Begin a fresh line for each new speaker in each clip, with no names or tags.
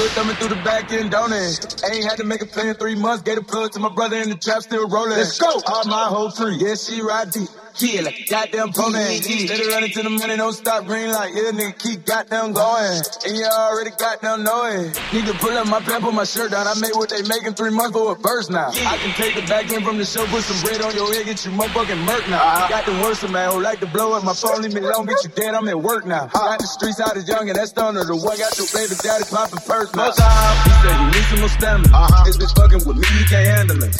good thumbing through the back end, don't it? Ain't had to make a play in three months. Gave a plug to my brother in the trap, still rolling. Let's go. All my whole tree, yeah, she ride deep. Yeah, like goddamn pony. Let it run into the money, don't stop green light. Yeah, nigga, keep goddamn going. And you already goddamn know it. Nigga, pull up my pants, put my shirt down. I made what they making three months for a burst now. I can take the back end from the show, put some bread on your head, get you motherfucking murk now. Uh-huh. Got the worst of man who like to blow up my phone, leave me alone, get you dead, I'm at work now. Got the streets out as young and that's thunder. The one got your baby daddy popping first now. He said you need some more stamina. Uh-huh. This bitch fucking with me, you can't handle it.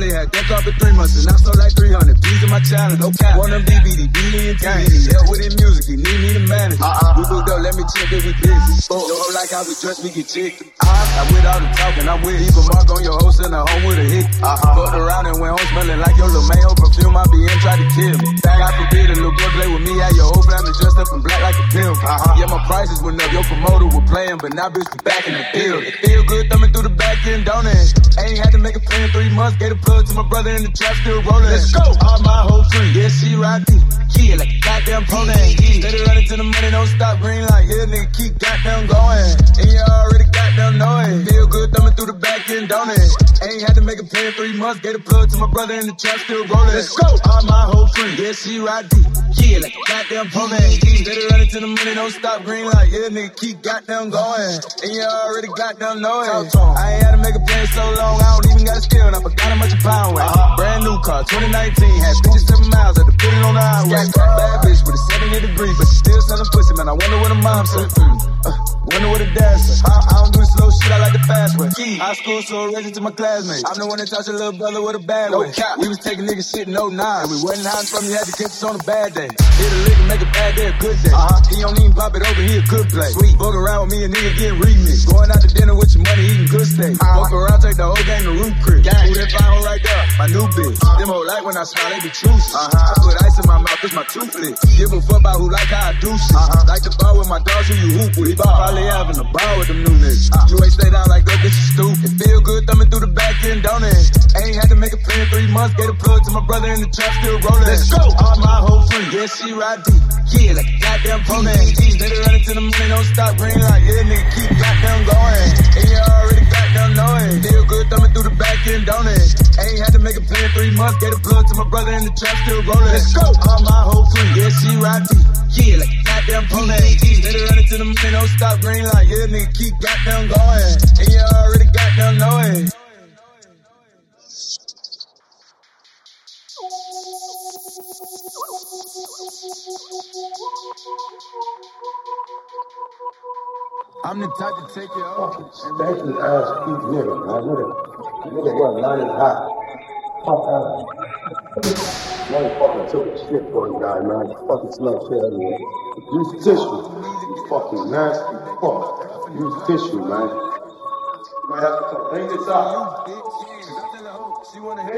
I only had that car for three months and I sold like 300 G's in my challenge. No cap. One of them DVD, and gang. Help with his music, he need me to manage. Uh-uh. We booked up, let me check if we busy. Oh, don't like how we dress, we get chicken. I, with all the talking, I'm with Leave a mark on your host and a home with a hit. Uh-huh. Fucked around and went home smelling like your little mayo perfume. I be in, try to kill me. I forbid a little boy play with me, had your whole family dressed up in black like a pimp. Uh-huh. Yeah, my prices went up, your promoter was playing, but now bitch be back in the field. It feel good thumbing through the back end, don't it? Ain't had to make a plan in three months, get a plug to my brother in the trap, still rolling. Let's go. All my whole tree, yeah, she ride deep. Yeah, like a goddamn pony. Yeah. Let it run into the money, don't stop green light. Yeah, nigga, keep goddamn going. And you already goddamn know it. Feel good thumbing through the back end, don't it? Ain't had to make a play in three months. Gave a plug to my brother in the trap, still rolling. Let's go. All my whole tree, yeah, she ride deep. A goddamn. Let it run into the money, don't stop green light. Yeah, nigga, keep goddamn going. And you already goddamn know it. I ain't had to make a play so long, I don't even got a skill. And I forgot how much a pound weight. Uh-huh. Brand new car, 2019, had 57 miles, had to put it on the highway. Bad bitch with a 70 degree, but she still selling pussy, man. I wonder what her mom said. Uh, what her dad said. I, I don't do slow shit, I like the fast way. High school, so original to my classmates. I'm the one that taught your little brother with a bad way. We was taking niggas shit in 09. We wasn't hiding from you, had to catch us on a bad day. Hit a lick and make a bad day a good day. Uh-huh. He don't even pop it over, he a good play. Sweet. Fuck around with me, a nigga getting remixed. Going out to dinner with your money, eating good steak. Uh-huh. Fuck around, take the whole gang to root crib. Who that fine right there? My new bitch. Uh-huh. Them whole like when I smile, they be true. Uh-huh. I put ice in my mouth, cause my toothless. Give a fuck about who like how I do shit. Uh-huh. Like the bar with my dogs who you hoop with. Probably having a bar with them new niggas. Uh-huh. You ain't stay down like that, bitch, you stupid. It feel good thumbing through the back end, don't it? Ain't had to make a plan in three months. Gave a plug to my brother in the trap, still rolling. Let's go. All my whole free, yeah, she ride deep. Yeah, like a goddamn pony. Let it run into the money, don't stop green light. Yeah, nigga, keep goddamn going. And you already goddamn know it. Feel good thumbing through the back end, don't it? Ain't had to make a plan three months. Gave a plug to my brother in the trap, still rolling. Let's go. All my whole free, yeah, she ride deep. Yeah, like a goddamn pony. Let it run into the money, don't stop green light. Yeah, nigga, keep goddamn going. And you I'm the type to take you off.
Stanky ass cute nigga, man. Nigga, nigga was not as hot. Fuck out. Fucking took a shit for you guy, man. You fucking smell shit everywhere. Use tissue. You fucking nasty fuck. Use tissue, man. You might have to come clean this up. Clean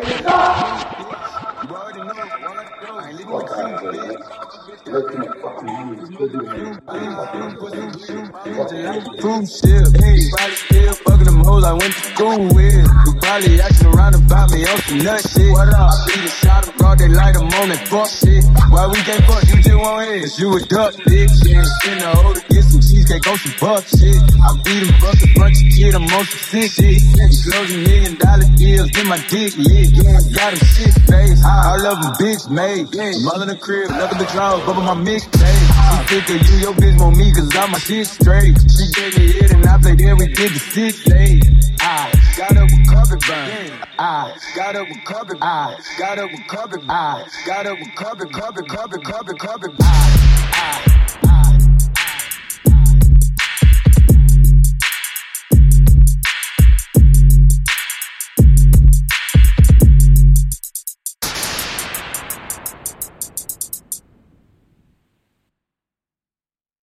this up! Look at my fucking knees. Good
Proof still, still fucking them hoes I went to school with. You probably acting around about me on some nut shit. What up? I beat a shot of broad daylight, I'm on that fuck shit. Why we can't fuck, you just want hit. Cause you a duck, bitch. Yeah, in the hole to get some cheesecake on some buck shit. I beat him, fuck a kid, I'm on some sick shit. Closing million dollar deals, get my dick lit. Got a shit face, all of them bitch made. Mother the crib, nothing but draws, bubble my mixtape. She think of you, your bitch want me, cause I'm my shit straight. She gave me it and I played there, we did the six days. I got up with carpet burn. I got up with carpet. I got up with carpet. I got up with carpet, carpet, carpet, carpet, carpet. I, I,